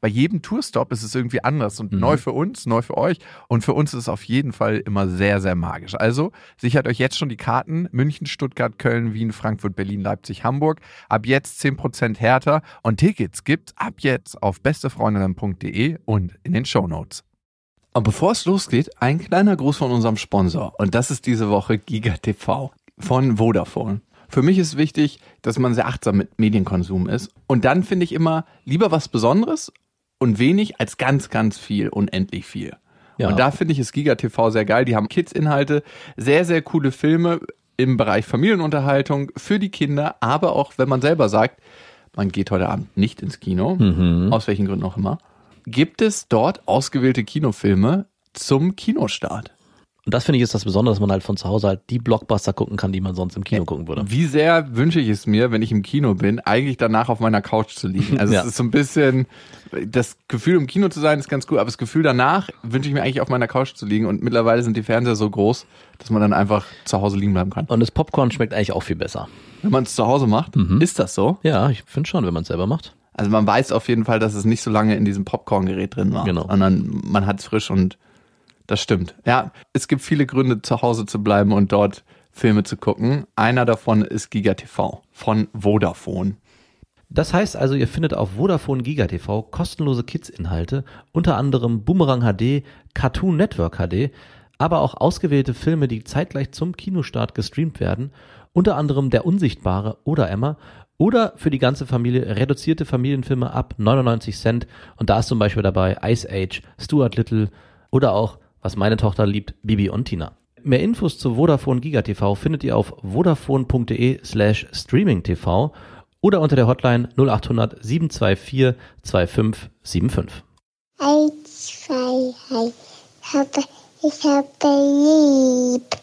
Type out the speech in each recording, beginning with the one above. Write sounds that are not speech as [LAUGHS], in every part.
bei jedem Tourstop ist es irgendwie anders und Mhm. neu für uns, neu für euch und für uns ist es auf jeden Fall immer sehr, sehr magisch. Also sichert euch jetzt schon die Karten München, Stuttgart, Köln, Wien, Frankfurt, Berlin, Leipzig, Hamburg. Ab jetzt 10% härter und Tickets gibt's ab jetzt auf bestefreundinnen.de und in den Shownotes. Und bevor es losgeht, ein kleiner Gruß von unserem Sponsor. Und das ist diese Woche GigaTV von Vodafone. Für mich ist wichtig, dass man sehr achtsam mit Medienkonsum ist. Und dann finde ich immer lieber was Besonderes und wenig als ganz, ganz viel, unendlich viel. Ja. Und da finde ich es GigaTV sehr geil. Die haben Kids-Inhalte, sehr, sehr coole Filme im Bereich Familienunterhaltung für die Kinder, aber auch, wenn man selber sagt, man geht heute Abend nicht ins Kino, aus welchen Gründen auch immer, gibt es dort ausgewählte Kinofilme zum Kinostart. Und das finde ich ist das Besondere, dass man halt von zu Hause halt die Blockbuster gucken kann, die man sonst im Kino gucken würde. Wie sehr wünsche ich es mir, wenn ich im Kino bin, eigentlich danach auf meiner Couch zu liegen. Also [LAUGHS] Ja. es ist so ein bisschen, das Gefühl im Kino zu sein ist ganz gut, aber das Gefühl danach wünsche ich mir eigentlich auf meiner Couch zu liegen und mittlerweile sind die Fernseher so groß, dass man dann einfach zu Hause liegen bleiben kann. Und das Popcorn schmeckt eigentlich auch viel besser. Wenn man es zu Hause macht, ist das so? Ja, ich finde schon, wenn man es selber macht. Also man weiß auf jeden Fall, dass es nicht so lange in diesem Popcorn-Gerät drin war, Genau. sondern man hat es frisch und das stimmt. Ja, es gibt viele Gründe, zu Hause zu bleiben und dort Filme zu gucken. Einer davon ist GigaTV von Vodafone. Das heißt also, ihr findet auf Vodafone Giga TV kostenlose Kids-Inhalte, unter anderem Boomerang HD, Cartoon Network HD, aber auch ausgewählte Filme, die zeitgleich zum Kinostart gestreamt werden, unter anderem Der Unsichtbare oder Emma oder für die ganze Familie reduzierte Familienfilme ab 99 Cent und da ist zum Beispiel dabei Ice Age, Stuart Little oder auch, was meine Tochter liebt, Bibi und Tina. Mehr Infos zu Vodafone Giga TV findet ihr auf vodafone.de slash streamingtv oder unter der Hotline 0800 724 2575. Eins, zwei, drei. Ich habe, ich habe lieb.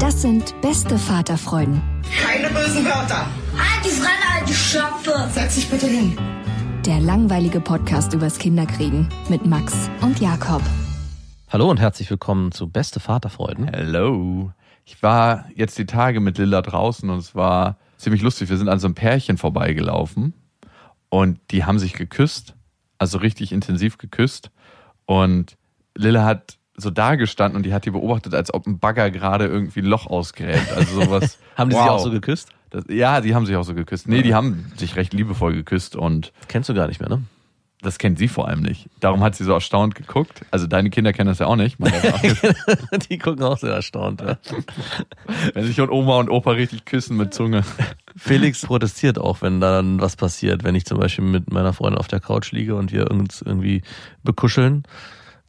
Das sind beste Vaterfreuden. Keine bösen Wörter. Halt die Fremde, Schöpfe! Setz dich bitte hin. Der langweilige Podcast übers Kinderkriegen mit Max und Jakob. Hallo und herzlich willkommen zu Beste Vaterfreuden. Hello. Ich war jetzt die Tage mit Lilla draußen und es war ziemlich lustig. Wir sind an so einem Pärchen vorbeigelaufen und die haben sich geküsst, also richtig intensiv geküsst. Und Lilla hat so da gestanden und die hat die beobachtet, als ob ein Bagger gerade irgendwie ein Loch ausgräbt. Also sowas. [LAUGHS] Haben die wow. sich auch so geküsst? Das, ja, die haben sich auch so geküsst. Nee, die haben sich recht liebevoll geküsst und Kennst du gar nicht mehr, ne? das kennt sie vor allem nicht. Darum hat sie so erstaunt geguckt. Also deine Kinder kennen das ja auch nicht. Meine auch [LAUGHS] nicht. die gucken auch sehr erstaunt. Ja. Wenn sich und Oma und Opa richtig küssen mit Zunge. Felix protestiert auch, wenn dann was passiert. Wenn ich zum Beispiel mit meiner Freundin auf der Couch liege und wir uns irgendwie bekuscheln,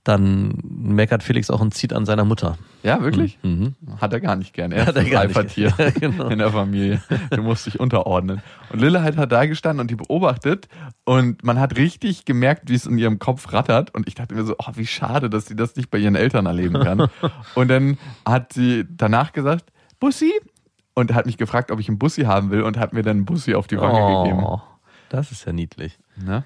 dann meckert Felix auch und zieht an seiner Mutter. Ja, wirklich? Mhm. Hat er gar nicht gern. Er Hat er das gar nicht. Alpha-Tier [LAUGHS] Ja, genau. in der Familie. Du musst dich unterordnen. Und Lille halt hat da gestanden und die beobachtet und man hat richtig gemerkt, wie es in ihrem Kopf rattert und ich dachte mir so, oh, wie schade, dass sie das nicht bei ihren Eltern erleben kann. [LAUGHS] und dann hat sie danach gesagt, Bussi? Und hat mich gefragt, ob ich einen Bussi haben will und hat mir dann einen Bussi auf die Wange gegeben. Oh, das ist ja niedlich. Ne?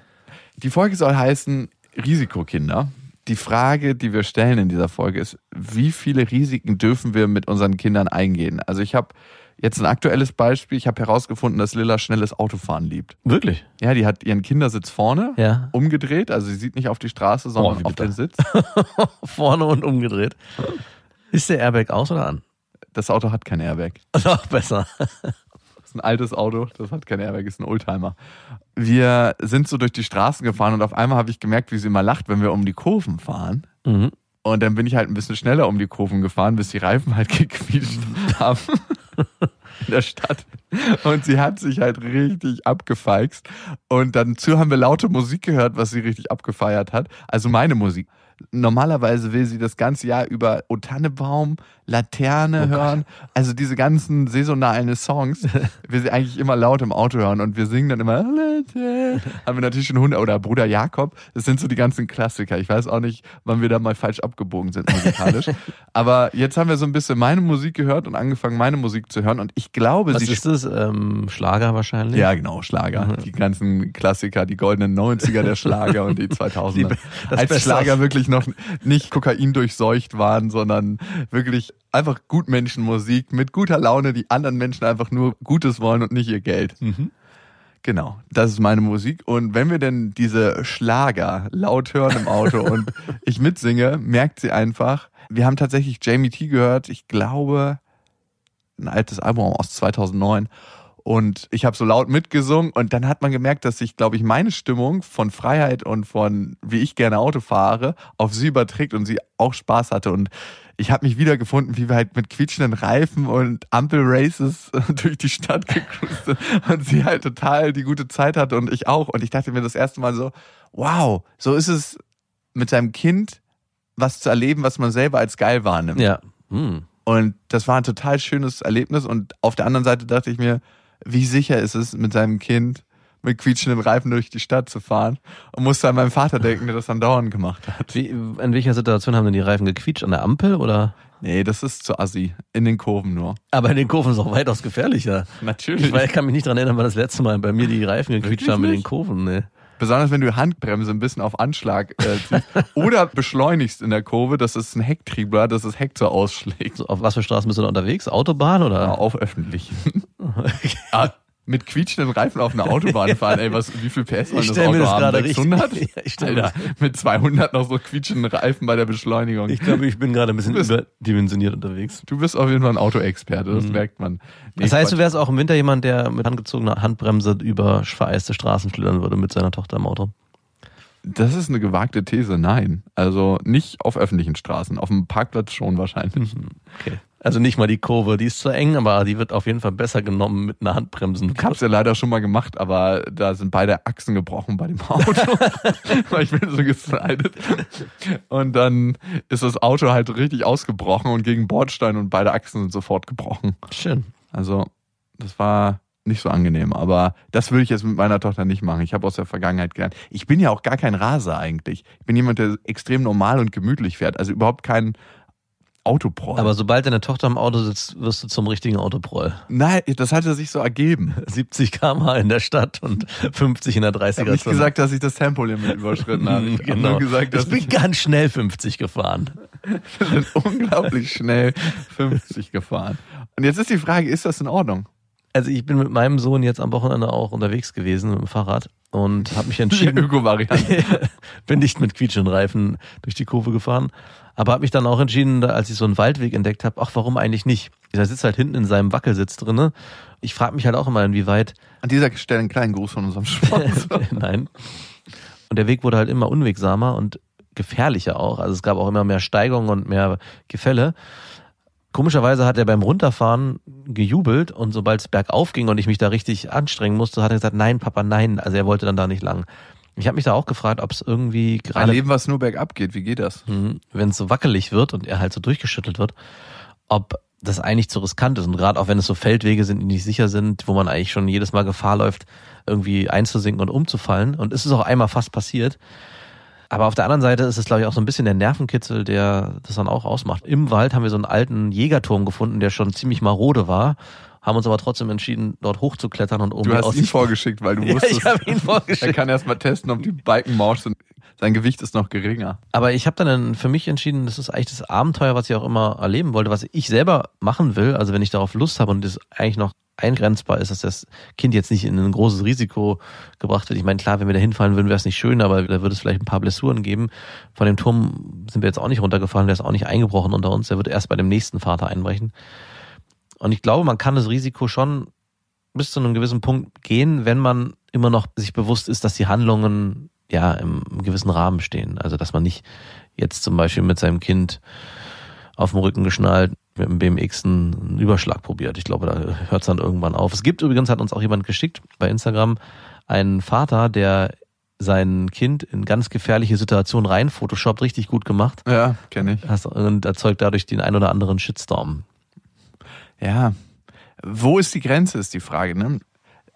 Die Folge soll heißen Risikokinder. Die Frage, die wir stellen in dieser Folge ist, wie viele Risiken dürfen wir mit unseren Kindern eingehen? Also ich habe jetzt ein aktuelles Beispiel. Ich habe herausgefunden, dass Lilla schnelles Autofahren liebt. Wirklich? Ja, die hat ihren Kindersitz vorne Ja. umgedreht. Also sie sieht nicht auf die Straße, sondern Oh, auf den Sitz. [LAUGHS] Vorne und umgedreht. Ist der Airbag aus oder an? Das Auto hat kein Airbag. [LAUGHS] Noch besser. Ist ein altes Auto, das hat kein Airbag, ist ein Oldtimer. Wir sind so durch die Straßen gefahren und auf einmal habe ich gemerkt, wie sie immer lacht, wenn wir um die Kurven fahren. Mhm. Und dann bin ich halt ein bisschen schneller um die Kurven gefahren, bis die Reifen halt [LAUGHS] gequietscht haben in der Stadt. Und sie hat sich halt richtig abgefeixt. Und dazu haben wir laute Musik gehört, was sie richtig abgefeiert hat. Also meine Musik. Normalerweise will sie das ganze Jahr über O Tannebaum, Laterne Oh Gott. hören. Also diese ganzen saisonalen Songs [LAUGHS] will sie eigentlich immer laut im Auto hören und wir singen dann immer Laterne. Haben wir natürlich schon Hunde oder Bruder Jakob. Das sind so die ganzen Klassiker. Ich weiß auch nicht, wann wir da mal falsch abgebogen sind musikalisch. [LAUGHS] Aber jetzt haben wir so ein bisschen meine Musik gehört und angefangen, meine Musik zu hören und ich glaube, Was sie ist das? Ähm, Schlager wahrscheinlich? ja, genau, Schlager. Die ganzen Klassiker, die goldenen 90er der Schlager und die [LAUGHS] 2000er. Die- Als Schlager wirklich noch nicht Kokain durchseucht waren, sondern wirklich einfach Gutmenschenmusik mit guter Laune, die anderen Menschen einfach nur Gutes wollen und nicht ihr Geld. Mhm. Genau, das ist meine Musik. Und wenn wir denn diese Schlager laut hören im Auto [LAUGHS] und ich mitsinge, merkt sie einfach, wir haben tatsächlich Jamie T gehört, ich glaube, ein altes Album aus 2009. Und ich habe so laut mitgesungen und dann hat man gemerkt, dass sich, glaube ich, meine Stimmung von Freiheit und von wie ich gerne Auto fahre auf sie überträgt und sie auch Spaß hatte. Und ich habe mich wiedergefunden, wie wir halt mit quietschenden Reifen und Ampelraces [LAUGHS] durch die Stadt [LAUGHS] sind und sie halt total die gute Zeit hatte und ich auch. Und ich dachte mir das erste Mal so, wow, so ist es mit seinem Kind was zu erleben, was man selber als geil wahrnimmt. Ja. Hm. Und das war ein total schönes Erlebnis. Und auf der anderen Seite dachte ich mir, wie sicher ist es, mit seinem Kind mit quietschenden Reifen durch die Stadt zu fahren? Und musste an meinen Vater denken, der das dann dauernd gemacht hat. Wie, in welcher Situation haben denn die Reifen gequietscht? An der Ampel oder? Nee, das ist zu assi. In den Kurven nur. Aber in den Kurven ist es auch weitaus gefährlicher. Natürlich. Ich, weiß, ich kann mich nicht dran erinnern, wann das letzte Mal bei mir die Reifen gequietscht Wirklich haben mit den? Kurven. Nee. Besonders wenn du Handbremse ein bisschen auf Anschlag äh, ziehst. [LAUGHS] oder beschleunigst in der Kurve, dass es ein Hecktriebler, dass das Heck so ausschlägt. So, auf was für Straßen bist du da unterwegs? Autobahn Ja, oder? auf öffentlichen. [LAUGHS] Ah, mit quietschenden Reifen auf einer Autobahn [LAUGHS] fahren, ey, was, wie viel PS soll das Auto das haben? gerade 600? richtig- [LAUGHS] Ja, ich Alter, mit 200 noch so quietschenden Reifen bei der Beschleunigung. Ich glaube, ich bin gerade ein bisschen bist- überdimensioniert unterwegs. du bist auf jeden Fall ein Autoexperte, das merkt man. Nee, Das heißt, du wärst auch im Winter jemand, der mit angezogener Handbremse über vereiste Straßen schlittern würde mit seiner Tochter im Auto. das ist eine gewagte These, nein. Also nicht auf öffentlichen Straßen, auf dem Parkplatz schon wahrscheinlich. Okay. Also nicht mal die Kurve, die ist zu eng, aber die wird auf jeden Fall besser genommen mit einer Handbremsen. Ich hab's ja leider schon mal gemacht, aber da sind beide Achsen gebrochen bei dem Auto. [LAUGHS] Weil ich bin so geslidet. Und dann ist das Auto halt richtig ausgebrochen und gegen Bordstein und beide Achsen sind sofort gebrochen. Schön. Also, das war nicht so angenehm. Aber das würde ich jetzt mit meiner Tochter nicht machen. Ich habe aus der Vergangenheit gelernt. Ich bin ja auch gar kein Raser eigentlich. Ich bin jemand, der extrem normal und gemütlich fährt. Also überhaupt kein Autoproll. Aber sobald deine Tochter im Auto sitzt, wirst du zum richtigen Autoproll. Nein, das hatte sich so ergeben. [LAUGHS] 70 km/h in der Stadt und 50 in der 30er. Ich habe nicht gesagt, dass ich das Tempolimit [LAUGHS] überschritten habe. Ich genau. nur gesagt, ich dass bin ich ganz schnell 50 gefahren. [LAUGHS] bin unglaublich schnell 50 gefahren. Und jetzt ist die Frage, ist das in Ordnung? Also ich bin mit meinem Sohn jetzt am Wochenende auch unterwegs gewesen mit dem Fahrrad und habe mich entschieden, Öko-Variante. bin nicht mit quietschenden Reifen durch die Kurve gefahren, aber habe mich dann auch entschieden, als ich so einen Waldweg entdeckt habe, ach warum eigentlich nicht? Er sitzt halt hinten in seinem Wackelsitz drinne. Ich frage mich halt auch immer, inwieweit An dieser Stelle einen kleinen Gruß von unserem Sponsor. [LAUGHS] Nein. Und der Weg wurde halt immer unwegsamer und gefährlicher auch. Also es gab auch immer mehr Steigungen und mehr Gefälle. Komischerweise hat er beim Runterfahren gejubelt und sobald es bergauf ging und ich mich da richtig anstrengen musste, hat er gesagt, nein, Papa, nein. Also er wollte dann da nicht lang. Ich habe mich da auch gefragt, ob es irgendwie Ein gerade, Leben, was nur bergab geht, wie geht das? wenn es so wackelig wird und er halt so durchgeschüttelt wird, ob das eigentlich zu riskant ist. Und gerade auch wenn es so Feldwege sind, die nicht sicher sind, wo man eigentlich schon jedes Mal Gefahr läuft, irgendwie einzusinken und umzufallen. Und es ist auch einmal fast passiert. Aber auf der anderen Seite ist es, glaube ich, auch so ein bisschen der Nervenkitzel, der das dann auch ausmacht. Im Wald haben wir so einen alten Jägerturm gefunden, der schon ziemlich marode war, haben uns aber trotzdem entschieden, dort hochzuklettern und oben Du hast ihn vorgeschickt, weil du [LAUGHS] Ja, wusstest, ich habe ihn er vorgeschickt. kann erst mal testen, ob die Balken morsch sind. Sein Gewicht ist noch geringer. Aber ich habe dann für mich entschieden, das ist eigentlich das Abenteuer, was ich auch immer erleben wollte, was ich selber machen will. Also wenn ich darauf Lust habe und das eigentlich noch eingrenzbar ist, dass das Kind jetzt nicht in ein großes Risiko gebracht wird. Ich meine, klar, wenn wir da hinfallen würden, wäre es nicht schön, aber da würde es vielleicht ein paar Blessuren geben. Von dem Turm sind wir jetzt auch nicht runtergefallen, der ist auch nicht eingebrochen unter uns, der wird erst bei dem nächsten Vater einbrechen. Und ich glaube, man kann das Risiko schon bis zu einem gewissen Punkt gehen, wenn man immer noch sich bewusst ist, dass die Handlungen ja im gewissen Rahmen stehen. Also dass man nicht jetzt zum Beispiel mit seinem Kind auf dem Rücken geschnallt mit dem BMX einen Überschlag probiert. Ich glaube, da hört es dann irgendwann auf. Es gibt übrigens, hat uns auch jemand geschickt bei Instagram, einen Vater, der sein Kind in ganz gefährliche Situationen rein, Photoshop richtig gut gemacht. Ja, kenne ich. Und erzeugt dadurch den ein oder anderen Shitstorm. Ja. Wo ist die Grenze, ist die Frage, ne?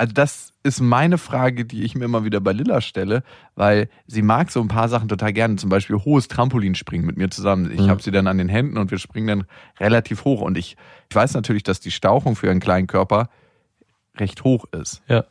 Also das ist meine Frage, die ich mir immer wieder bei Lilla stelle, weil sie mag so ein paar Sachen total gerne, zum Beispiel hohes Trampolinspringen mit mir zusammen. Ich Mhm. habe sie dann an den Händen und wir springen dann relativ hoch. Und ich, ich weiß natürlich, dass die Stauchung für ihren kleinen Körper recht hoch ist. Ja.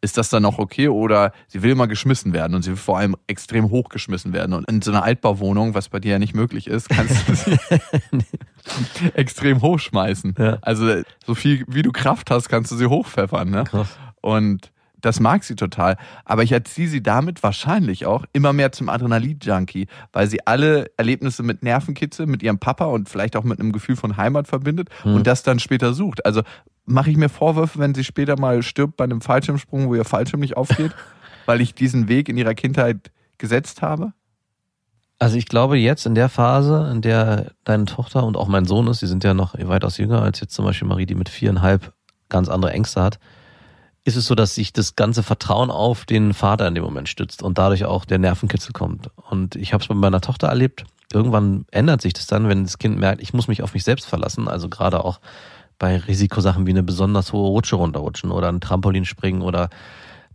Ist das dann auch okay oder sie will immer geschmissen werden und sie will vor allem extrem hoch geschmissen werden? Und in so einer Altbauwohnung, was bei dir ja nicht möglich ist, kannst du sie [LAUGHS] [LAUGHS] [LAUGHS] extrem hochschmeißen. Ja. Also so viel wie du Kraft hast, kannst du sie hochpfeffern. Ne? Krass. Und das mag sie total. Aber ich erziehe sie damit wahrscheinlich auch immer mehr zum Adrenalin-Junkie, weil sie alle Erlebnisse mit Nervenkitzel, mit ihrem Papa und vielleicht auch mit einem Gefühl von Heimat verbindet und das dann später sucht. Also mache ich mir Vorwürfe, wenn sie später mal stirbt bei einem Fallschirmsprung, wo ihr Fallschirm nicht aufgeht, [LAUGHS] weil ich diesen Weg in ihrer Kindheit gesetzt habe? Also ich glaube jetzt in der Phase, in der deine Tochter und auch mein Sohn ist, die sind ja noch weitaus jünger als jetzt zum Beispiel Marie, die mit viereinhalb ganz andere Ängste hat, ist es so, dass sich das ganze Vertrauen auf den Vater in dem Moment stützt und dadurch auch der Nervenkitzel kommt. Und ich habe es bei meiner Tochter erlebt. Irgendwann ändert sich das dann, wenn das Kind merkt, ich muss mich auf mich selbst verlassen. Also gerade auch bei Risikosachen wie eine besonders hohe Rutsche runterrutschen oder ein Trampolin springen oder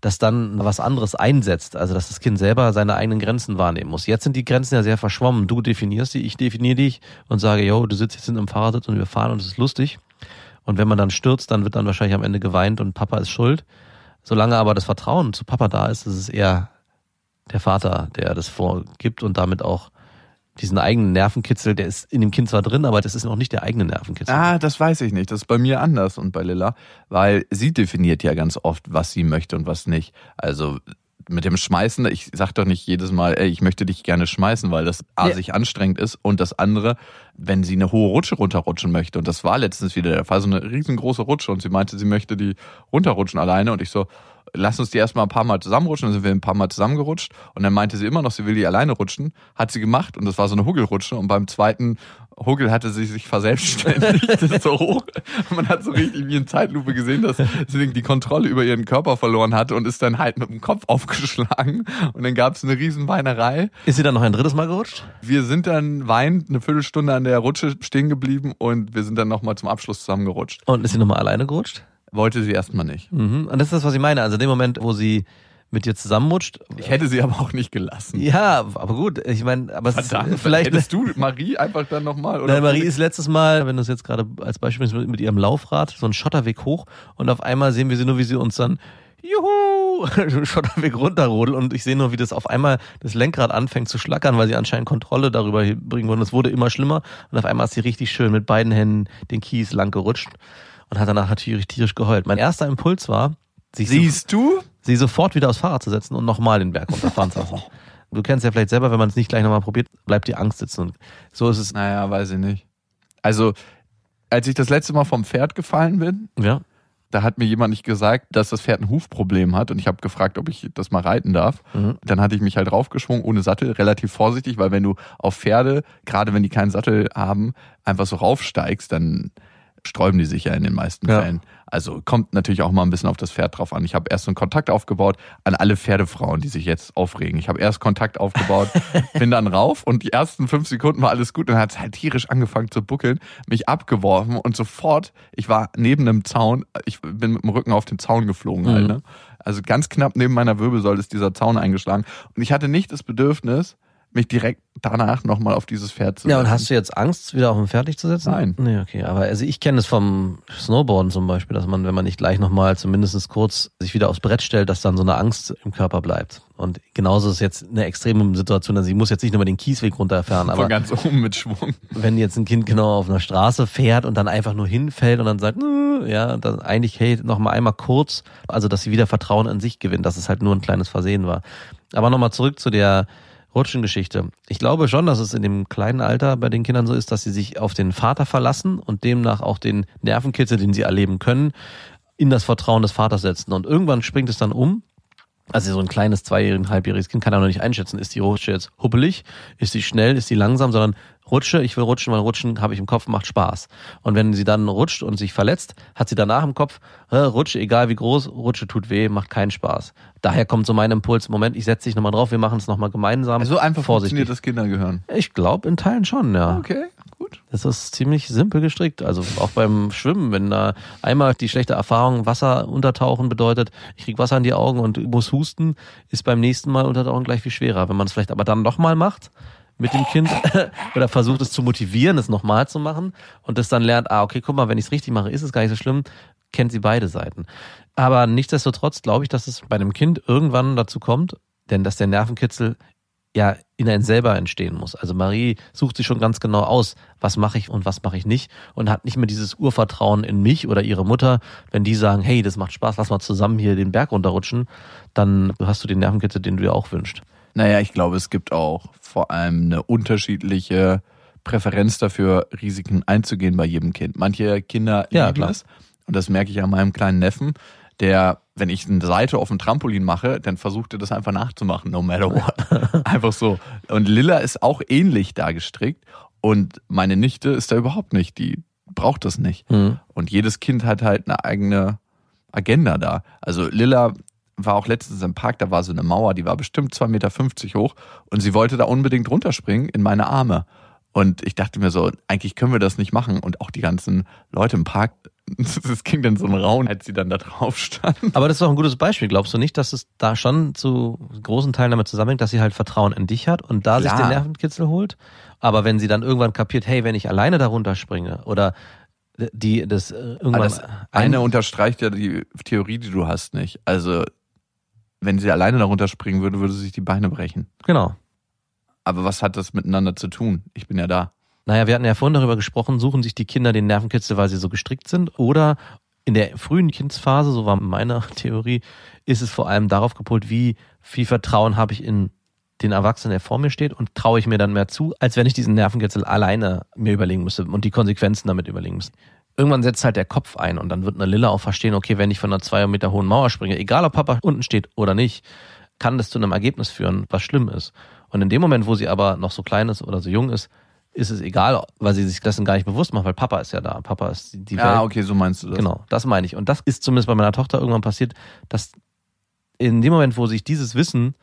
dass dann was anderes einsetzt, also dass das Kind selber seine eigenen Grenzen wahrnehmen muss. Jetzt sind die Grenzen ja sehr verschwommen. Du definierst die, ich definiere dich und sage, yo, du sitzt jetzt in einem Fahrersitz und wir fahren und es ist lustig. Und wenn man dann stürzt, dann wird dann wahrscheinlich am Ende geweint und Papa ist schuld. Solange aber das Vertrauen zu Papa da ist, ist es eher der Vater, der das vorgibt und damit auch diesen eigenen Nervenkitzel, der ist in dem Kind zwar drin, aber das ist noch nicht der eigene Nervenkitzel. Ah, das weiß ich nicht. Das ist bei mir anders und bei Lilla, weil sie definiert ja ganz oft, was sie möchte und was nicht. Also mit dem Schmeißen, ich sag doch nicht jedes Mal, ey, ich möchte dich gerne schmeißen, weil das A, Ja. sich anstrengend ist und das andere, wenn sie eine hohe Rutsche runterrutschen möchte und das war letztens wieder der Fall, so eine riesengroße Rutsche und sie meinte, sie möchte die runterrutschen alleine und ich so, lass uns die erstmal ein paar Mal zusammenrutschen, dann sind wir ein paar Mal zusammengerutscht. Und dann meinte sie immer noch, sie will die alleine rutschen, hat sie gemacht. Und das war so eine Huggelrutsche und beim zweiten Huggel hatte sie sich verselbstständigt, [LAUGHS] so hoch. Man hat so richtig wie in Zeitlupe gesehen, dass sie die Kontrolle über ihren Körper verloren hatte und ist dann halt mit dem Kopf aufgeschlagen. Und dann gab es eine riesen Weinerei. Ist sie dann noch ein drittes Mal gerutscht? Wir sind dann weinend eine Viertelstunde an der Rutsche stehen geblieben. Und wir sind dann nochmal zum Abschluss zusammengerutscht. Und ist sie nochmal alleine gerutscht? Wollte sie erstmal nicht. Mhm. Und das ist das, was ich meine. Also in dem Moment, wo sie mit dir zusammenrutscht. Ich hätte sie aber auch nicht gelassen. Ja, aber gut. Ich meine, aber es ist Verdammt, [LAUGHS] vielleicht. hättest du Marie einfach dann nochmal oder Nein, Marie ist letztes Mal, wenn du es jetzt gerade als Beispiel nimmst, mit, mit ihrem Laufrad, so einen Schotterweg hoch und auf einmal sehen wir sie nur, wie sie uns dann Juhu! [LAUGHS] Schotterweg runterrodelt und ich sehe nur, wie das auf einmal das Lenkrad anfängt zu schlackern, weil sie anscheinend Kontrolle darüber bringen wollen. Es wurde immer schlimmer und auf einmal ist sie richtig schön mit beiden Händen den Kies lang gerutscht und hat danach natürlich tierisch geheult. Mein erster Impuls war, sich so, Siehst du? sie sofort wieder aufs Fahrrad zu setzen und nochmal den Berg runterfahren zu lassen. [LAUGHS] Du kennst ja vielleicht selber, wenn man es nicht gleich nochmal probiert, bleibt die Angst sitzen. Und so ist es. Naja, weiß ich nicht. Also, als ich das letzte Mal vom Pferd gefallen bin, Ja. da hat mir jemand nicht gesagt, dass das Pferd ein Hufproblem hat und ich habe gefragt, ob ich das mal reiten darf. Mhm. Dann hatte ich mich halt draufgeschwungen ohne Sattel, relativ vorsichtig, weil wenn du auf Pferde, gerade wenn die keinen Sattel haben, einfach so raufsteigst, dann sträuben die sich ja in den meisten Ja. Fällen. Also kommt natürlich auch mal ein bisschen auf das Pferd drauf an. Ich habe erst so einen Kontakt aufgebaut an alle Pferdefrauen, die sich jetzt aufregen. Ich habe erst Kontakt aufgebaut, [LAUGHS] bin dann rauf und die ersten fünf Sekunden war alles gut. Dann hat es halt tierisch angefangen zu buckeln, mich abgeworfen und sofort, ich war neben einem Zaun, ich bin mit dem Rücken auf den Zaun geflogen halt. Mhm. Ne? Also ganz knapp neben meiner Wirbelsäule ist dieser Zaun eingeschlagen. Und ich hatte nicht das Bedürfnis, mich direkt danach nochmal auf dieses Pferd zu Ja, und setzen. hast du jetzt Angst, wieder auf dem Pferd dich zu setzen? Nein. Nee, okay. Aber also ich kenne es vom Snowboarden zum Beispiel, dass man, wenn man nicht gleich nochmal zumindest kurz sich wieder aufs Brett stellt, dass dann so eine Angst im Körper bleibt. Und genauso ist jetzt eine extreme Situation. Also ich muss jetzt nicht nur mal den Kiesweg runterfahren, aber Von ganz oben mit Schwung. wenn jetzt ein Kind genau auf einer Straße fährt und dann einfach nur hinfällt und dann sagt, ja, dann eigentlich, hey, noch mal einmal kurz, also dass sie wieder Vertrauen in sich gewinnt, dass es halt nur ein kleines Versehen war. Aber nochmal zurück zu der Rutschengeschichte. Ich glaube schon, dass es in dem kleinen Alter bei den Kindern so ist, dass sie sich auf den Vater verlassen und demnach auch den Nervenkitzel, den sie erleben können, in das Vertrauen des Vaters setzen. Und irgendwann springt es dann um Also so ein kleines zweijähriges, halbjähriges Kind kann er noch nicht einschätzen, ist die Rutsche jetzt huppelig, ist sie schnell, ist sie langsam, sondern Rutsche, ich will rutschen, weil Rutschen habe ich im Kopf, macht Spaß. Und wenn sie dann rutscht und sich verletzt, hat sie danach im Kopf, Rutsche, egal wie groß, Rutsche tut weh, macht keinen Spaß. Daher kommt so mein Impuls, Moment, ich setze dich nochmal drauf, wir machen es nochmal gemeinsam. So einfach vorsichtig. funktioniert das Kindergehirn. Ich glaube in Teilen schon, ja. Okay, gut. Das ist ziemlich simpel gestrickt. Also auch beim Schwimmen, wenn da einmal die schlechte Erfahrung Wasser untertauchen bedeutet, ich krieg Wasser in die Augen und muss husten, ist beim nächsten Mal untertauchen gleich viel schwerer. Wenn man es vielleicht aber dann nochmal macht mit dem Kind [LAUGHS] oder versucht es zu motivieren, es nochmal zu machen und das dann lernt, ah, okay, guck mal, wenn ich es richtig mache, ist es gar nicht so schlimm, kennt sie beide Seiten. Aber nichtsdestotrotz glaube ich, dass es bei einem Kind irgendwann dazu kommt, denn dass der Nervenkitzel ja in einen selber entstehen muss. Also Marie sucht sich schon ganz genau aus, was mache ich und was mache ich nicht und hat nicht mehr dieses Urvertrauen in mich oder ihre Mutter, wenn die sagen, hey, das macht Spaß, lass mal zusammen hier den Berg runterrutschen, dann hast du den Nervenkitzel, den du dir auch wünschst. Naja, ich glaube, es gibt auch vor allem eine unterschiedliche Präferenz dafür, Risiken einzugehen bei jedem Kind. Manche Kinder Ja, lieben klar. es. Und das merke ich an meinem kleinen Neffen, der, wenn ich eine Seite auf dem Trampolin mache, dann versucht er das einfach nachzumachen, no matter what. [LAUGHS] einfach so. Und Lilla ist auch ähnlich da gestrickt. Und meine Nichte ist da überhaupt nicht. Die braucht das nicht. Mhm. Und jedes Kind hat halt eine eigene Agenda da. Also Lilla war auch letztens im Park, da war so eine Mauer, die war bestimmt 2,50 Meter hoch und sie wollte da unbedingt runterspringen in meine Arme. Und ich dachte mir so, eigentlich können wir das nicht machen. Und auch die ganzen Leute im Park, [LAUGHS] das ging dann so ein Raun, als sie dann da drauf standen. Aber das ist doch ein gutes Beispiel. Glaubst du nicht, dass es da schon zu großen Teilen damit zusammenhängt, dass sie halt Vertrauen in dich hat und da sich Klar. den Nervenkitzel holt? Aber wenn sie dann irgendwann kapiert, hey, wenn ich alleine darunter springe oder die das äh, irgendwann Aber das eine unterstreicht ja die Theorie, die du hast, nicht. Also, wenn sie alleine darunter springen würde, würde sie sich die Beine brechen. genau. Aber was hat das miteinander zu tun? Ich bin ja da. Naja, wir hatten ja vorhin darüber gesprochen, suchen sich die Kinder den Nervenkitzel, weil sie so gestrickt sind oder in der frühen Kindsphase, so war meine [LAUGHS] Theorie, ist es vor allem darauf gepolt, wie viel Vertrauen habe ich in den Erwachsenen, der vor mir steht und traue ich mir dann mehr zu, als wenn ich diesen Nervenkitzel alleine mir überlegen müsste und die Konsequenzen damit überlegen müsste. Irgendwann setzt halt der Kopf ein und dann wird eine Lilla auch verstehen, okay, wenn ich von einer zwei Meter hohen Mauer springe, egal ob Papa unten steht oder nicht, kann das zu einem Ergebnis führen, was schlimm ist. Und in dem Moment, wo sie aber noch so klein ist oder so jung ist, ist es egal, weil sie sich dessen gar nicht bewusst macht, weil Papa ist ja da. Papa ist die, Ja, Welt. okay, so meinst du das. Genau, das meine ich. Und das ist zumindest bei meiner Tochter irgendwann passiert, dass in dem Moment, wo sich dieses Wissen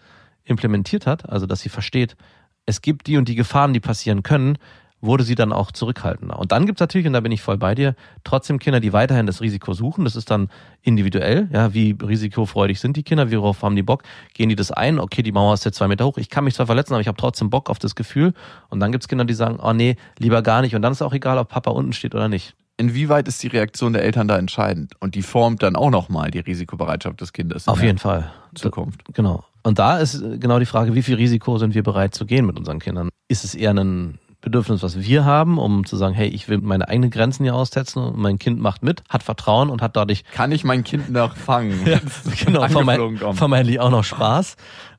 implementiert hat, also dass sie versteht, es gibt die und die Gefahren, die passieren können, wurde sie dann auch zurückhaltender. Und dann gibt es natürlich, und da bin ich voll bei dir, trotzdem Kinder, die weiterhin das Risiko suchen. Das ist dann individuell, ja, wie risikofreudig sind die Kinder, worauf haben die Bock, gehen die das ein, okay, die Mauer ist jetzt zwei Meter hoch, ich kann mich zwar verletzen, aber ich habe trotzdem Bock auf das Gefühl. Und dann gibt es Kinder, die sagen, oh nee, lieber gar nicht. Und dann ist auch egal, ob Papa unten steht oder nicht. Inwieweit ist die Reaktion der Eltern da entscheidend? Und die formt dann auch nochmal die Risikobereitschaft des Kindes. in Auf jeden Fall. Zukunft. Genau. Und da ist genau die Frage, wie viel Risiko sind wir bereit zu gehen mit unseren Kindern? Ist es eher ein Bedürfnis, was wir haben, um zu sagen, hey, ich will meine eigenen Grenzen hier austesten und mein Kind macht mit, hat Vertrauen und hat dadurch Kann ich mein Kind noch fangen? [LAUGHS] genau, vermeid, kommen. vermeintlich auch noch Spaß.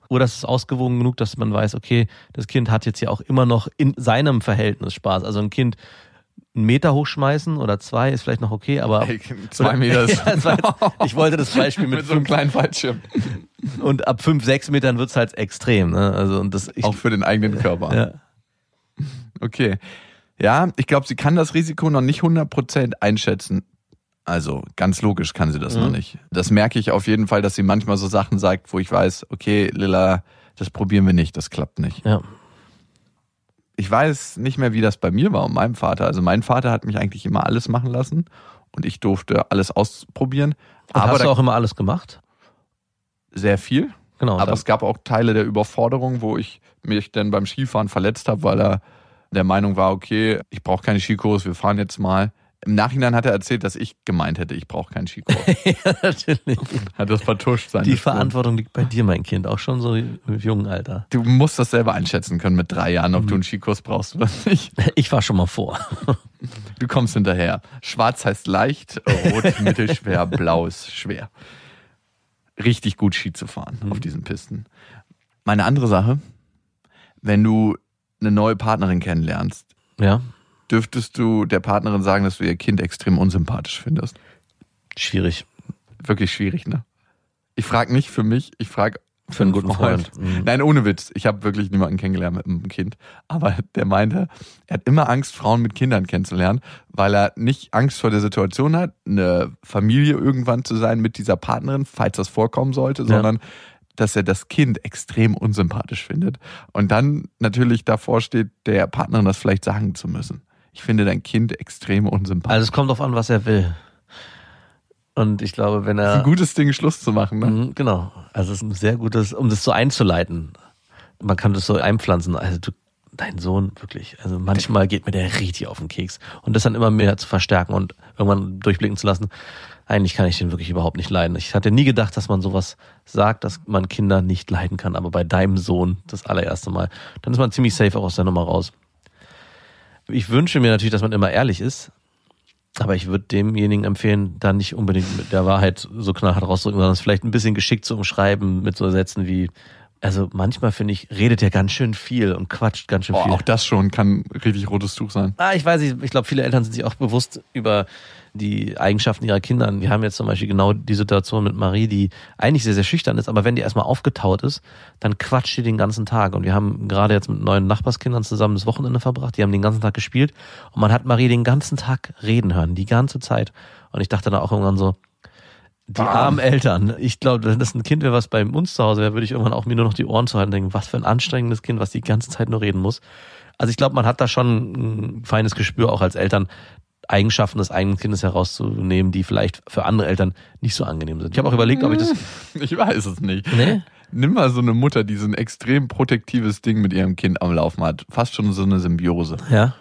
Oder es ist ausgewogen genug, dass man weiß, okay, das Kind hat jetzt ja auch immer noch in seinem Verhältnis Spaß. Also ein Kind einen Meter hochschmeißen oder zwei ist vielleicht noch okay, aber Ey, zwei Meter [LAUGHS] ist. Ja, jetzt- ich wollte das Beispiel [LAUGHS] mit mit so einem kleinen Fallschirm. und ab fünf, sechs Metern wird's halt extrem. Ne? Also und das ich, Auch für den eigenen Körper. ja. Okay. Ja, ich glaube, sie kann das Risiko noch nicht 100% einschätzen. Also ganz logisch kann sie das Mhm. noch nicht. Das merke ich auf jeden Fall, dass sie manchmal so Sachen sagt, wo ich weiß, okay, Lilla, das probieren wir nicht, das klappt nicht. ja. Ich weiß nicht mehr, wie das bei mir war und meinem Vater. Also mein Vater hat mich eigentlich immer alles machen lassen und ich durfte alles ausprobieren. Und aber hast du auch immer alles gemacht? sehr viel. Genau. Aber dann- es gab auch Teile der Überforderung, wo ich mich dann beim Skifahren verletzt habe, weil er der Meinung war, okay, ich brauche keine Skikurs, wir fahren jetzt mal. Im Nachhinein hat er erzählt, dass ich gemeint hätte, ich brauche keinen Skikurs. [LAUGHS] ja, natürlich. hat das vertuscht sein. Die Verantwortung liegt bei dir, mein Kind, auch schon so im jungen Alter. Du musst das selber einschätzen können mit drei Jahren, ob Mhm. du einen Skikurs brauchst oder nicht. [LAUGHS] Ich war schon mal vor. Du kommst hinterher. Schwarz heißt leicht, rot [LAUGHS] mittelschwer, blau ist schwer. Richtig gut Ski zu fahren Mhm. auf diesen Pisten. Meine andere Sache, wenn du eine neue Partnerin kennenlernst, Ja, dürftest du der Partnerin sagen, dass du ihr Kind extrem unsympathisch findest. schwierig. Wirklich schwierig, ne? Ich frage nicht für mich, ich frage Für einen guten Freund. Mhm. Nein, ohne Witz. Ich habe wirklich niemanden kennengelernt mit einem Kind. Aber der meinte, er hat immer Angst, Frauen mit Kindern kennenzulernen, weil er nicht Angst vor der Situation hat, eine Familie irgendwann zu sein mit dieser Partnerin, falls das vorkommen sollte, sondern dass er das Kind extrem unsympathisch findet. Und dann natürlich davor steht, der Partnerin das vielleicht sagen zu müssen. Ich finde dein Kind extrem unsympathisch. Also es kommt darauf an, was er will. Und ich glaube, wenn das ist er. ein gutes Ding, Schluss zu machen. Ne? Mhm, Genau. Also es ist ein sehr gutes, um das so einzuleiten. Man kann das so einpflanzen. Also du, dein Sohn wirklich. Also manchmal geht mir der richtig auf den Keks. Und das dann immer mehr zu verstärken und irgendwann durchblicken zu lassen. Eigentlich kann ich den wirklich überhaupt nicht leiden. Ich hatte nie gedacht, dass man sowas sagt, dass man Kinder nicht leiden kann. Aber bei deinem Sohn das allererste Mal, dann ist man ziemlich safe auch aus der Nummer raus. Ich wünsche mir natürlich, dass man immer ehrlich ist. Aber ich würde demjenigen empfehlen, da nicht unbedingt mit der Wahrheit so knallhart rauszudrücken, sondern es vielleicht ein bisschen geschickt zu umschreiben mit so Sätzen wie, also manchmal finde ich, redet er ganz schön viel und quatscht ganz schön Boah, viel. auch das schon kann richtig rotes Tuch sein. Ah, ich weiß nicht, ich glaube, viele Eltern sind sich auch bewusst über die Eigenschaften ihrer Kinder. Wir haben jetzt zum Beispiel genau die Situation mit Marie, die eigentlich sehr, sehr schüchtern ist, aber wenn die erstmal aufgetaut ist, dann quatscht sie den ganzen Tag. Und wir haben gerade jetzt mit neuen Nachbarskindern zusammen das Wochenende verbracht, die haben den ganzen Tag gespielt und man hat Marie den ganzen Tag reden hören, die ganze Zeit. Und ich dachte da auch irgendwann so, die armen Eltern. Ich glaube, wenn das ein Kind wäre, was bei uns zu Hause wäre, würde ich irgendwann auch mir nur noch die Ohren zu halten und denken, was für ein anstrengendes Kind, was die ganze Zeit nur reden muss. Also ich glaube, man hat da schon ein feines Gespür, auch als Eltern, Eigenschaften des eigenen Kindes herauszunehmen, die vielleicht für andere Eltern nicht so angenehm sind. Ich habe auch überlegt, ob ich das. [LAUGHS] Ich weiß es nicht. Nee? Nimm mal so eine Mutter, die so ein extrem protektives Ding mit ihrem Kind am Laufen hat. Fast schon so eine Symbiose. Ja.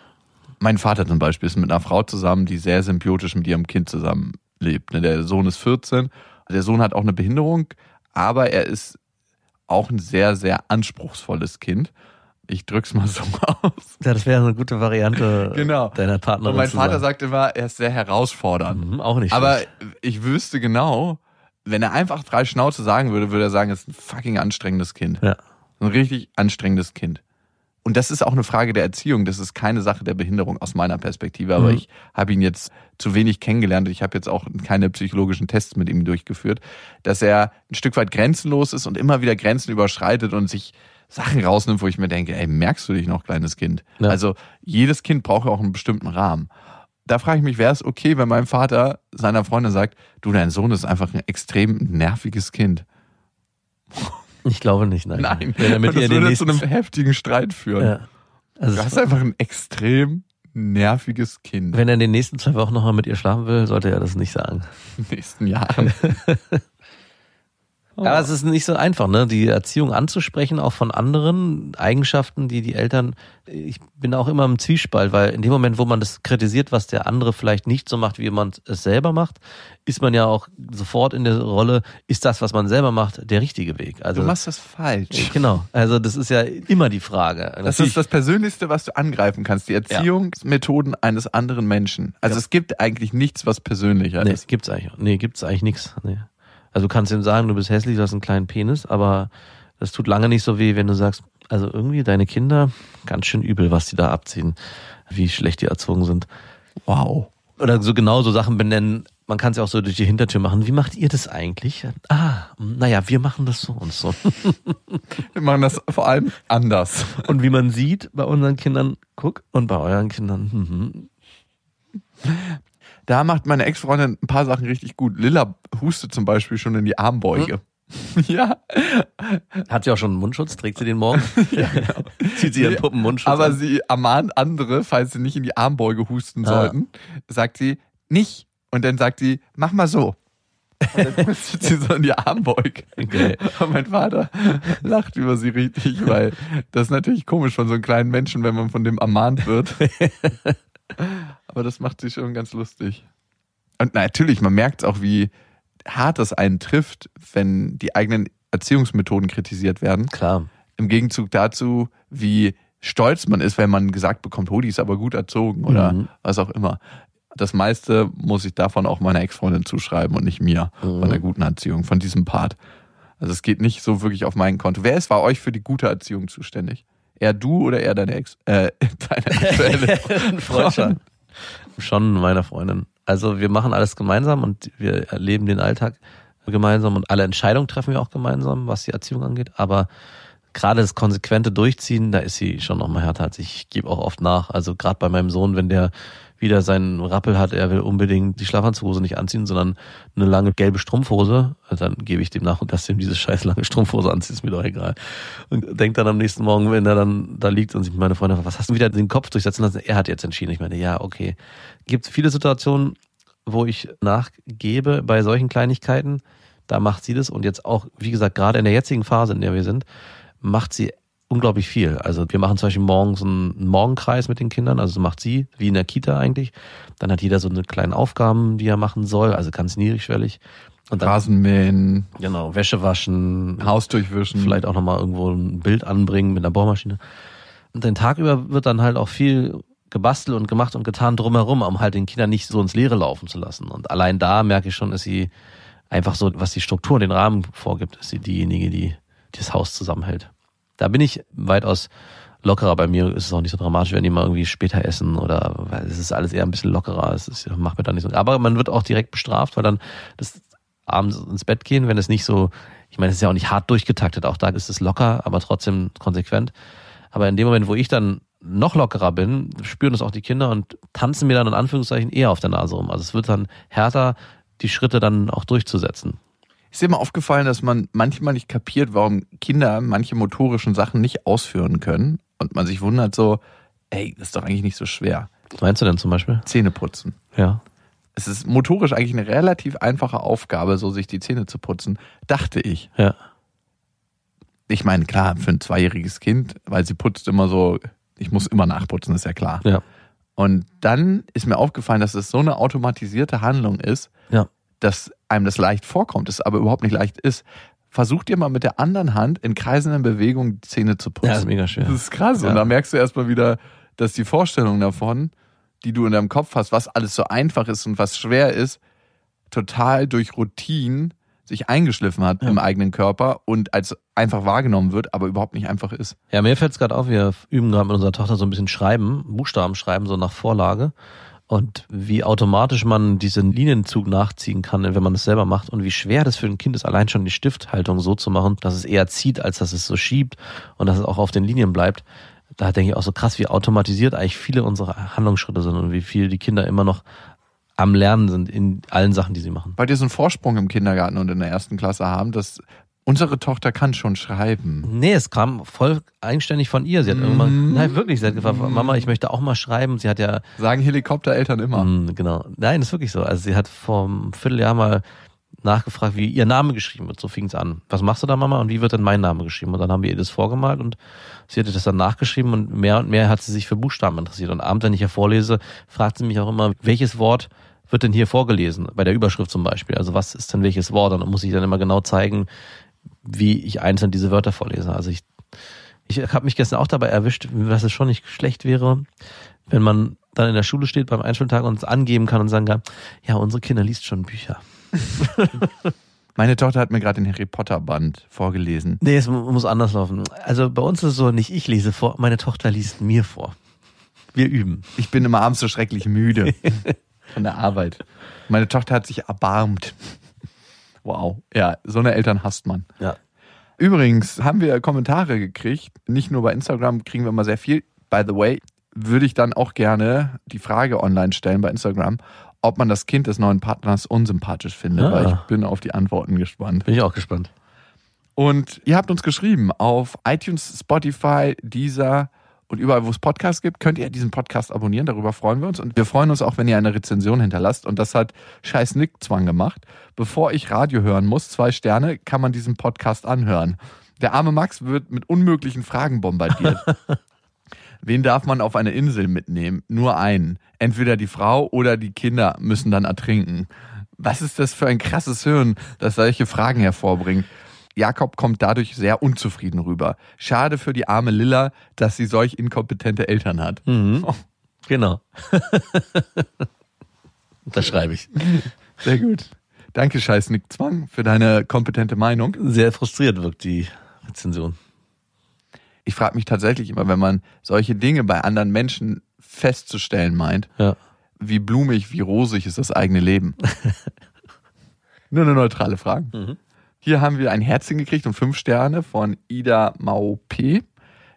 Mein Vater zum Beispiel ist mit einer Frau zusammen, die sehr symbiotisch mit ihrem Kind zusammenlebt. Ne, Der Sohn ist 14. Der Sohn hat auch eine Behinderung, aber er ist auch ein sehr, sehr anspruchsvolles Kind. Ich drück's mal so [LAUGHS] aus. Ja, das wäre eine gute Variante Genau. deiner Partnerin. Und mein Vater sein. sagt immer, er ist sehr herausfordernd. Mhm, auch nicht. Aber schlecht. ich wüsste genau, wenn er einfach frei Schnauze sagen würde, würde er sagen, es ist ein fucking anstrengendes Kind. Ja. Ein richtig anstrengendes Kind. Und das ist auch eine Frage der Erziehung. Das ist keine Sache der Behinderung aus meiner Perspektive. Aber Mhm. ich habe ihn jetzt zu wenig kennengelernt. Ich habe jetzt auch keine psychologischen Tests mit ihm durchgeführt, dass er ein Stück weit grenzenlos ist und immer wieder Grenzen überschreitet und sich Sachen rausnimmt, wo ich mir denke, ey, merkst du dich noch, kleines Kind? Ja. Also jedes Kind braucht auch einen bestimmten Rahmen. Da frage ich mich, wäre es okay, wenn mein Vater seiner Freundin sagt, du, dein Sohn ist einfach ein extrem nerviges Kind. Ich glaube nicht, nein. Nein, Wenn er mit Und das ihr den würde nächsten. zu einem heftigen Streit führen. ja. Also Du hast einfach ein extrem nerviges Kind wenn er in den nächsten zwei Wochen nochmal mit ihr schlafen will, sollte er das nicht sagen. [LAUGHS] in den nächsten Jahren. [LAUGHS] Aber es ist nicht so einfach, ne? Die Erziehung anzusprechen, auch von anderen Eigenschaften, die die Eltern. Ich bin auch immer im Zwiespalt, weil in dem Moment, wo man das kritisiert, was der andere vielleicht nicht so macht, wie man es selber macht, ist man ja auch sofort in der Rolle, ist das, was man selber macht, der richtige Weg? Also Du machst das falsch. genau. Also das ist ja immer die Frage. Das Natürlich- ist das Persönlichste, was du angreifen kannst, die Erziehungsmethoden eines anderen Menschen. Also Ja. es gibt eigentlich nichts, was persönlicher Nee, ist. gibt's eigentlich, nee, gibt's eigentlich nichts. Nee. Also du kannst ihm sagen, du bist hässlich, du hast einen kleinen Penis, aber das tut lange nicht so weh, wenn du sagst, also irgendwie deine Kinder, ganz schön übel, was die da abziehen, wie schlecht die erzogen sind. Wow. Oder so genau so Sachen benennen. Man kann es ja auch so durch die Hintertür machen. Wie macht ihr das eigentlich? Ah, naja, wir machen das so und so. [LAUGHS] Wir machen das vor allem anders. Und wie man sieht bei unseren Kindern, guck, und bei euren Kindern, mhm. Da macht meine Ex-Freundin ein paar Sachen richtig gut. Lilla hustet zum Beispiel schon in die Armbeuge. [LAUGHS] Ja, hat sie auch schon einen Mundschutz? Trägt sie den morgen? [LAUGHS] ja, genau. Zieht sie ihren Puppenmundschutz aber an? sie ermahnt andere, falls sie nicht in die Armbeuge husten Ah. sollten, sagt sie, nicht. Und dann sagt sie, mach mal so. Und dann [LAUGHS] hustet sie so in die Armbeuge. Okay. Und mein Vater lacht über sie richtig, weil das ist natürlich komisch von so einem kleinen Menschen, wenn man von dem ermahnt wird. Aber das macht sie schon ganz lustig. Und natürlich, man merkt auch, wie hart das einen trifft, wenn die eigenen Erziehungsmethoden kritisiert werden. Klar. Im Gegenzug dazu, wie stolz man ist, wenn man gesagt bekommt, die ist aber gut erzogen oder Mhm. was auch immer. Das meiste muss ich davon auch meiner Ex-Freundin zuschreiben und nicht mir Mhm. von der guten Erziehung, von diesem Part. Also es geht nicht so wirklich auf mein Konto. Wer ist bei euch für die gute Erziehung zuständig? Eher du oder eher deine Ex, äh, [LAUGHS] deine aktuelle [LAUGHS] Freund schon. Meiner Freundin. Also wir machen alles gemeinsam und wir erleben den Alltag gemeinsam und alle Entscheidungen treffen wir auch gemeinsam, was die Erziehung angeht. Aber gerade das konsequente Durchziehen, da ist sie schon noch mal härter als ich. Ich gebe auch oft nach. Also gerade bei meinem Sohn, wenn der wieder seinen Rappel hat, er will unbedingt die Schlafanzughose nicht anziehen, sondern eine lange gelbe Strumpfhose, dann gebe ich dem nach und dass ihm diese scheiß lange Strumpfhose anzieht, ist mir doch egal. Und denkt dann am nächsten Morgen, wenn er dann da liegt und sich meine Freunde, was hast du wieder den Kopf durchsetzen lassen? Er hat jetzt entschieden. Ich meine, ja, okay. Gibt viele Situationen, wo ich nachgebe bei solchen Kleinigkeiten. Da macht sie das und jetzt auch, wie gesagt, gerade in der jetzigen Phase, in der wir sind, macht sie unglaublich viel. Also wir machen zum Beispiel morgens einen Morgenkreis mit den Kindern, also macht sie, wie in der Kita eigentlich. Dann hat jeder so eine kleine Aufgaben, die er machen soll, also ganz niedrigschwellig. Und dann, Rasenmähen, genau, Wäsche waschen, Haus durchwischen. vielleicht auch nochmal irgendwo ein Bild anbringen mit einer Bohrmaschine. Und den Tag über wird dann halt auch viel gebastelt und gemacht und getan drumherum, um halt den Kindern nicht so ins Leere laufen zu lassen. Und allein da merke ich schon, ist sie einfach so, was die Struktur, den Rahmen vorgibt, ist sie diejenige, die, die das Haus zusammenhält. Da bin ich weitaus lockerer. Bei mir ist es auch nicht so dramatisch, wenn die mal irgendwie später essen oder weil es ist alles eher ein bisschen lockerer. Es ist, macht mir da nicht so. Aber man wird auch direkt bestraft, weil dann das abends ins Bett gehen, wenn es nicht so, ich meine, es ist ja auch nicht hart durchgetaktet. Auch da ist es locker, aber trotzdem konsequent. Aber in dem Moment, wo ich dann noch lockerer bin, spüren das auch die Kinder und tanzen mir dann in Anführungszeichen eher auf der Nase rum. Also es wird dann härter, die Schritte dann auch durchzusetzen. Ist dir mal aufgefallen, dass man manchmal nicht kapiert, warum Kinder manche motorischen Sachen nicht ausführen können und man sich wundert so, ey, das ist doch eigentlich nicht so schwer. Was meinst du denn zum Beispiel? Zähne putzen. Ja. Es ist motorisch eigentlich eine relativ einfache Aufgabe, so sich die Zähne zu putzen, dachte ich. Ja. Ich meine, klar, für ein zweijähriges Kind, weil sie putzt immer so, ich muss immer nachputzen, ist ja klar. Ja. Und dann ist mir aufgefallen, dass es so eine automatisierte Handlung ist, Ja. Dass einem das leicht vorkommt, es aber überhaupt nicht leicht ist. Versucht ihr mal mit der anderen Hand in kreisenden Bewegungen die Zähne zu putzen. Ja, ist mega schwer. Das ist krass. Ja. Und da merkst du erstmal wieder, dass die Vorstellung davon, die du in deinem Kopf hast, was alles so einfach ist und was schwer ist, total durch Routine sich eingeschliffen hat Ja. im eigenen Körper und als einfach wahrgenommen wird, aber überhaupt nicht einfach ist. Ja, mir fällt es gerade auf, wir üben gerade mit unserer Tochter so ein bisschen Schreiben, Buchstaben schreiben, so nach Vorlage. Und wie automatisch man diesen Linienzug nachziehen kann, wenn man es selber macht und wie schwer das für ein Kind ist, allein schon die Stifthaltung so zu machen, dass es eher zieht, als dass es so schiebt und dass es auch auf den Linien bleibt. Da denke ich auch so krass, wie automatisiert eigentlich viele unserer Handlungsschritte sind und wie viel die Kinder immer noch am Lernen sind in allen Sachen, die sie machen. Weil die so einen Vorsprung im Kindergarten und in der ersten Klasse haben, dass unsere Tochter kann schon schreiben. Nee, es kam voll eigenständig von ihr. Sie hat irgendwann, nein, wirklich, sie hat gefragt, Mama, ich möchte auch mal schreiben. Sie hat ja Sagen Helikoptereltern immer. Mm, genau. Nein, das ist wirklich so. Also sie hat vor einem Vierteljahr mal nachgefragt, wie ihr Name geschrieben wird. So fing es an. Was machst du da, Mama? Und wie wird denn mein Name geschrieben? Und dann haben wir ihr das vorgemalt und sie hatte das dann nachgeschrieben und mehr und mehr hat sie sich für Buchstaben interessiert. Und abends, wenn ich ihr vorlese, fragt sie mich auch immer, welches Wort wird denn hier vorgelesen? Bei der Überschrift zum Beispiel. Also was ist denn welches Wort? Und dann muss ich dann immer genau zeigen, wie ich einzeln diese Wörter vorlese. Also ich, ich habe mich gestern auch dabei erwischt, dass es schon nicht schlecht wäre, wenn man dann in der Schule steht beim Einschultag und es angeben kann und sagen kann, ja, unsere Kinder liest schon Bücher. [LAUGHS] Meine Tochter hat mir gerade den Harry Potter Band vorgelesen. Nee, es mu- muss anders laufen. Also bei uns ist es so, nicht ich lese vor, meine Tochter liest mir vor. Wir üben. Ich bin immer abends so schrecklich müde [LAUGHS] von der Arbeit. Meine Tochter hat sich erbarmt. Wow. Ja, so eine Eltern hasst man. Ja. Übrigens haben wir Kommentare gekriegt. Nicht nur bei Instagram kriegen wir immer sehr viel. By the way, würde ich dann auch gerne die Frage online stellen bei Instagram, ob man das Kind des neuen Partners unsympathisch findet, Ah. weil ich bin auf die Antworten gespannt. Bin ich auch gespannt. Und ihr habt uns geschrieben auf iTunes, Spotify, Deezer und überall, wo es Podcasts gibt, könnt ihr diesen Podcast abonnieren. Darüber freuen wir uns. Und wir freuen uns auch, wenn ihr eine Rezension hinterlasst. Und das hat Scheiß Nick Zwang gemacht. Bevor ich Radio hören muss, zwei Sterne, kann man diesen Podcast anhören. Der arme Max wird mit unmöglichen Fragen bombardiert. [LAUGHS] Wen darf man auf eine Insel mitnehmen? Nur einen. Entweder die Frau oder die Kinder müssen dann ertrinken. Was ist das für ein krasses Hirn, das solche Fragen hervorbringt? Jakob kommt dadurch sehr unzufrieden rüber. Schade für die arme Lilla, dass sie solch inkompetente Eltern hat. Mhm. Oh, Genau. [LAUGHS] das schreibe ich. sehr gut. Danke, Scheiß Nick Zwang, für deine kompetente Meinung. Sehr frustriert wirkt die Rezension. Ich frage mich tatsächlich immer, wenn man solche Dinge bei anderen Menschen festzustellen meint, Ja. wie blumig, wie rosig ist das eigene Leben. [LAUGHS] Nur eine neutrale Frage. Mhm. Hier haben wir ein Herzchen gekriegt und fünf Sterne von Ida Mau P.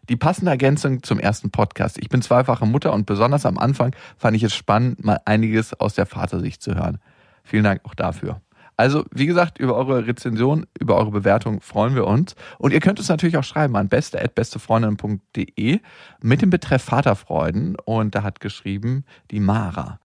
Die passende Ergänzung zum ersten Podcast. Ich bin zweifache Mutter und besonders am Anfang fand ich es spannend, mal einiges aus der Vatersicht zu hören. Vielen Dank auch dafür. Also, wie gesagt, über eure Rezension, über eure Bewertung freuen wir uns. Und ihr könnt uns natürlich auch schreiben an beste.bestefreundin.de mit dem Betreff Vaterfreuden. Und da hat geschrieben die Mara.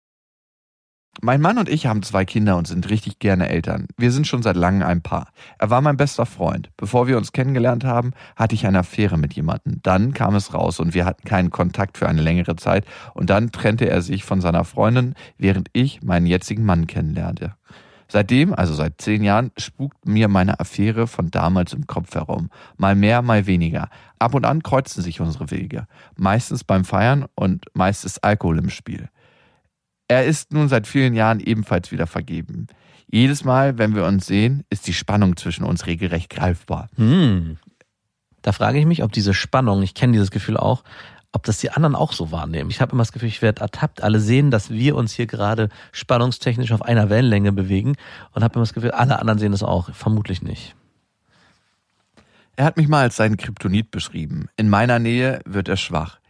Mein Mann und ich haben zwei Kinder und sind richtig gerne Eltern. Wir sind schon seit langem ein Paar. Er war mein bester Freund. Bevor wir uns kennengelernt haben, hatte ich eine Affäre mit jemandem. Dann kam es raus und wir hatten keinen Kontakt für eine längere Zeit und dann trennte er sich von seiner Freundin, während ich meinen jetzigen Mann kennenlernte. Seitdem, also seit zehn Jahren, spukt mir meine Affäre von damals im Kopf herum. Mal mehr, mal weniger. Ab und an kreuzen sich unsere Wege. Meistens beim Feiern und meist ist Alkohol im Spiel. Er ist nun seit vielen Jahren ebenfalls wieder vergeben. Jedes Mal, wenn wir uns sehen, ist die Spannung zwischen uns regelrecht greifbar. Hm. Da frage ich mich, ob diese Spannung, ich kenne dieses Gefühl auch, ob das die anderen auch so wahrnehmen. Ich habe immer das Gefühl, ich werde ertappt. Alle sehen, dass wir uns hier gerade spannungstechnisch auf einer Wellenlänge bewegen und habe immer das Gefühl, alle anderen sehen das auch. Vermutlich nicht. Er hat mich mal als seinen Kryptonit beschrieben. In meiner Nähe wird er schwach.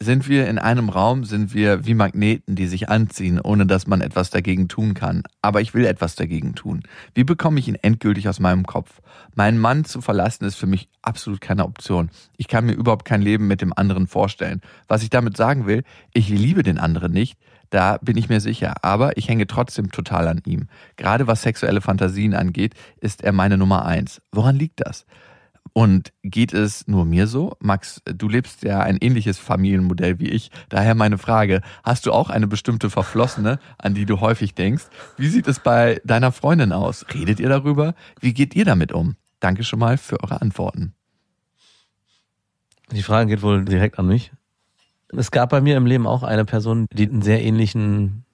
Sind wir in einem Raum, sind wir wie Magneten, die sich anziehen, ohne dass man etwas dagegen tun kann. Aber ich will etwas dagegen tun. Wie bekomme ich ihn endgültig aus meinem Kopf? Meinen Mann zu verlassen ist für mich absolut keine Option. Ich kann mir überhaupt kein Leben mit dem anderen vorstellen. Was ich damit sagen will, ich liebe den anderen nicht, da bin ich mir sicher. Aber ich hänge trotzdem total an ihm. Gerade was sexuelle Fantasien angeht, ist er meine Nummer eins. Woran liegt das? Und geht es nur mir so? Max, du lebst ja ein ähnliches Familienmodell wie ich. Daher meine Frage, hast du auch eine bestimmte Verflossene, an die du häufig denkst? Wie sieht es bei deiner Freundin aus? Redet ihr darüber? Wie geht ihr damit um? Danke schon mal für eure Antworten. Die Frage geht wohl direkt an mich. Es gab bei mir im Leben auch eine Person, die einen sehr ähnlichen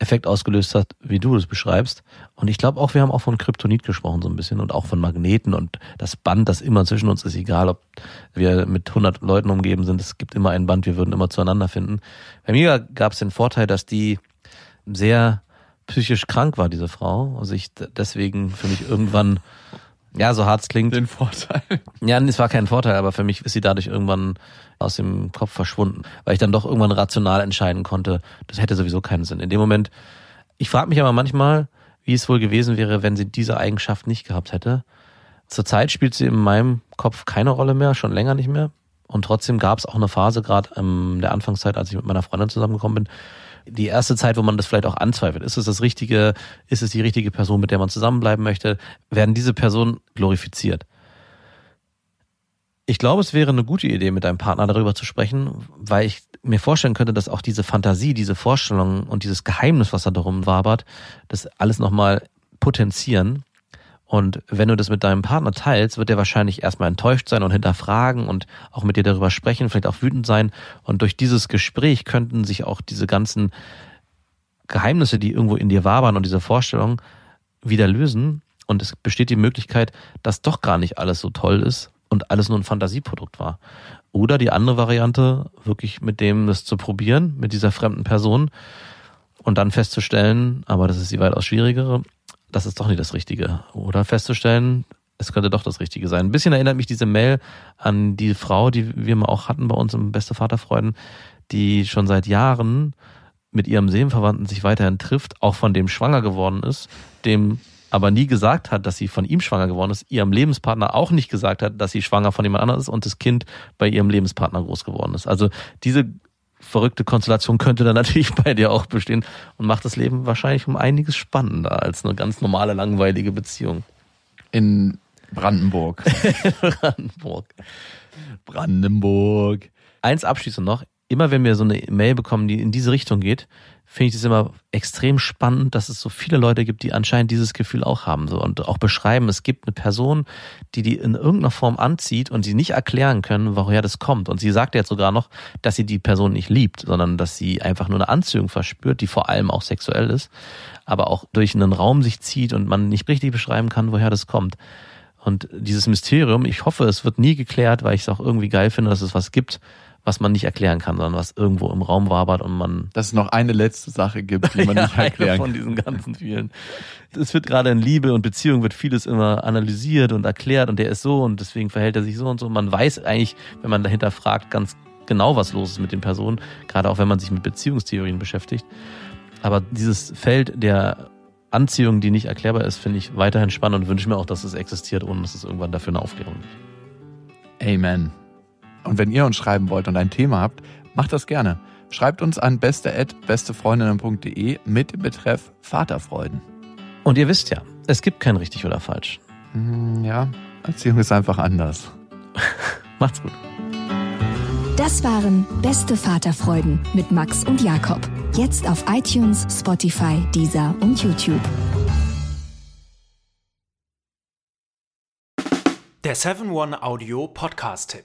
Effekt ausgelöst hat, wie du es beschreibst. Und ich glaube auch, wir haben auch von Kryptonit gesprochen so ein bisschen und auch von Magneten und das Band, das immer zwischen uns ist, egal ob wir mit 100 Leuten umgeben sind, es gibt immer ein Band, wir würden immer zueinander finden. Bei mir gab es den Vorteil, dass die sehr psychisch krank war, diese Frau. Also ich d- deswegen für mich irgendwann, ja, so hart es klingt, Den Vorteil. ja, es war kein Vorteil, aber für mich ist sie dadurch irgendwann aus dem Kopf verschwunden, weil ich dann doch irgendwann rational entscheiden konnte, das hätte sowieso keinen Sinn. In dem Moment, ich frage mich aber manchmal, wie es wohl gewesen wäre, wenn sie diese Eigenschaft nicht gehabt hätte. Zurzeit spielt sie in meinem Kopf keine Rolle mehr, schon länger nicht mehr. Und trotzdem gab es auch eine Phase, gerade in der Anfangszeit, als ich mit meiner Freundin zusammengekommen bin, die erste Zeit, wo man das vielleicht auch anzweifelt. Ist es das Richtige? Ist es die richtige Person, mit der man zusammenbleiben möchte? Werden diese Personen glorifiziert? Ich glaube, es wäre eine gute Idee, mit deinem Partner darüber zu sprechen, weil ich mir vorstellen könnte, dass auch diese Fantasie, diese Vorstellung und dieses Geheimnis, was da darum wabert, das alles nochmal potenzieren. Und wenn du das mit deinem Partner teilst, wird er wahrscheinlich erstmal enttäuscht sein und hinterfragen und auch mit dir darüber sprechen, vielleicht auch wütend sein. Und durch dieses Gespräch könnten sich auch diese ganzen Geheimnisse, die irgendwo in dir wabern und diese Vorstellung wieder lösen. Und es besteht die Möglichkeit, dass doch gar nicht alles so toll ist und alles nur ein Fantasieprodukt war. Oder die andere Variante, wirklich mit dem das zu probieren, mit dieser fremden Person und dann festzustellen, aber das ist die weitaus schwierigere, das ist doch nicht das Richtige. Oder festzustellen, es könnte doch das Richtige sein. Ein bisschen erinnert mich diese Mail an die Frau, die wir mal auch hatten bei uns im Beste Vaterfreuden, die schon seit Jahren mit ihrem Seelenverwandten sich weiterhin trifft, auch von dem schwanger geworden ist, dem aber nie gesagt hat, dass sie von ihm schwanger geworden ist, ihrem Lebenspartner auch nicht gesagt hat, dass sie schwanger von jemand anderem ist und das Kind bei ihrem Lebenspartner groß geworden ist. Also diese verrückte Konstellation könnte dann [LAUGHS] natürlich bei dir auch bestehen und macht das Leben wahrscheinlich um einiges spannender als eine ganz normale, langweilige Beziehung. In Brandenburg. [LAUGHS] Brandenburg. Brandenburg. Eins abschließend noch. Immer wenn wir so eine Mail bekommen, die in diese Richtung geht, finde ich das immer extrem spannend, dass es so viele Leute gibt, die anscheinend dieses Gefühl auch haben so und auch beschreiben, es gibt eine Person, die die in irgendeiner Form anzieht und sie nicht erklären können, woher das kommt. Und sie sagt jetzt sogar noch, dass sie die Person nicht liebt, sondern dass sie einfach nur eine Anziehung verspürt, die vor allem auch sexuell ist, aber auch durch einen Raum sich zieht und man nicht richtig beschreiben kann, woher das kommt. Und dieses Mysterium, ich hoffe, es wird nie geklärt, weil ich es auch irgendwie geil finde, dass es was gibt, was man nicht erklären kann, sondern was irgendwo im Raum wabert und man Dass es noch eine letzte Sache gibt, die man [LAUGHS] nicht eine erklären von kann. diesen ganzen vielen. Es wird gerade in Liebe und Beziehung wird vieles immer analysiert und erklärt und der ist so und deswegen verhält er sich so und so. Man weiß eigentlich, wenn man dahinter fragt, ganz genau, was los ist mit den Personen, gerade auch wenn man sich mit Beziehungstheorien beschäftigt. Aber dieses Feld der Anziehung, die nicht erklärbar ist, finde ich weiterhin spannend und wünsche mir auch, dass es existiert, ohne dass es irgendwann dafür eine Aufklärung gibt. Amen. Und wenn ihr uns schreiben wollt und ein Thema habt, macht das gerne. Schreibt uns an beste@bestefreundinnen.de mit dem Betreff Vaterfreuden. Und ihr wisst ja, es gibt kein richtig oder falsch. Hm, Ja, Erziehung ist einfach anders. [LAUGHS] Macht's gut. Das waren Beste Vaterfreuden mit Max und Jakob. Jetzt auf iTunes, Spotify, Deezer und YouTube. Der 7-One-Audio-Podcast-Tipp.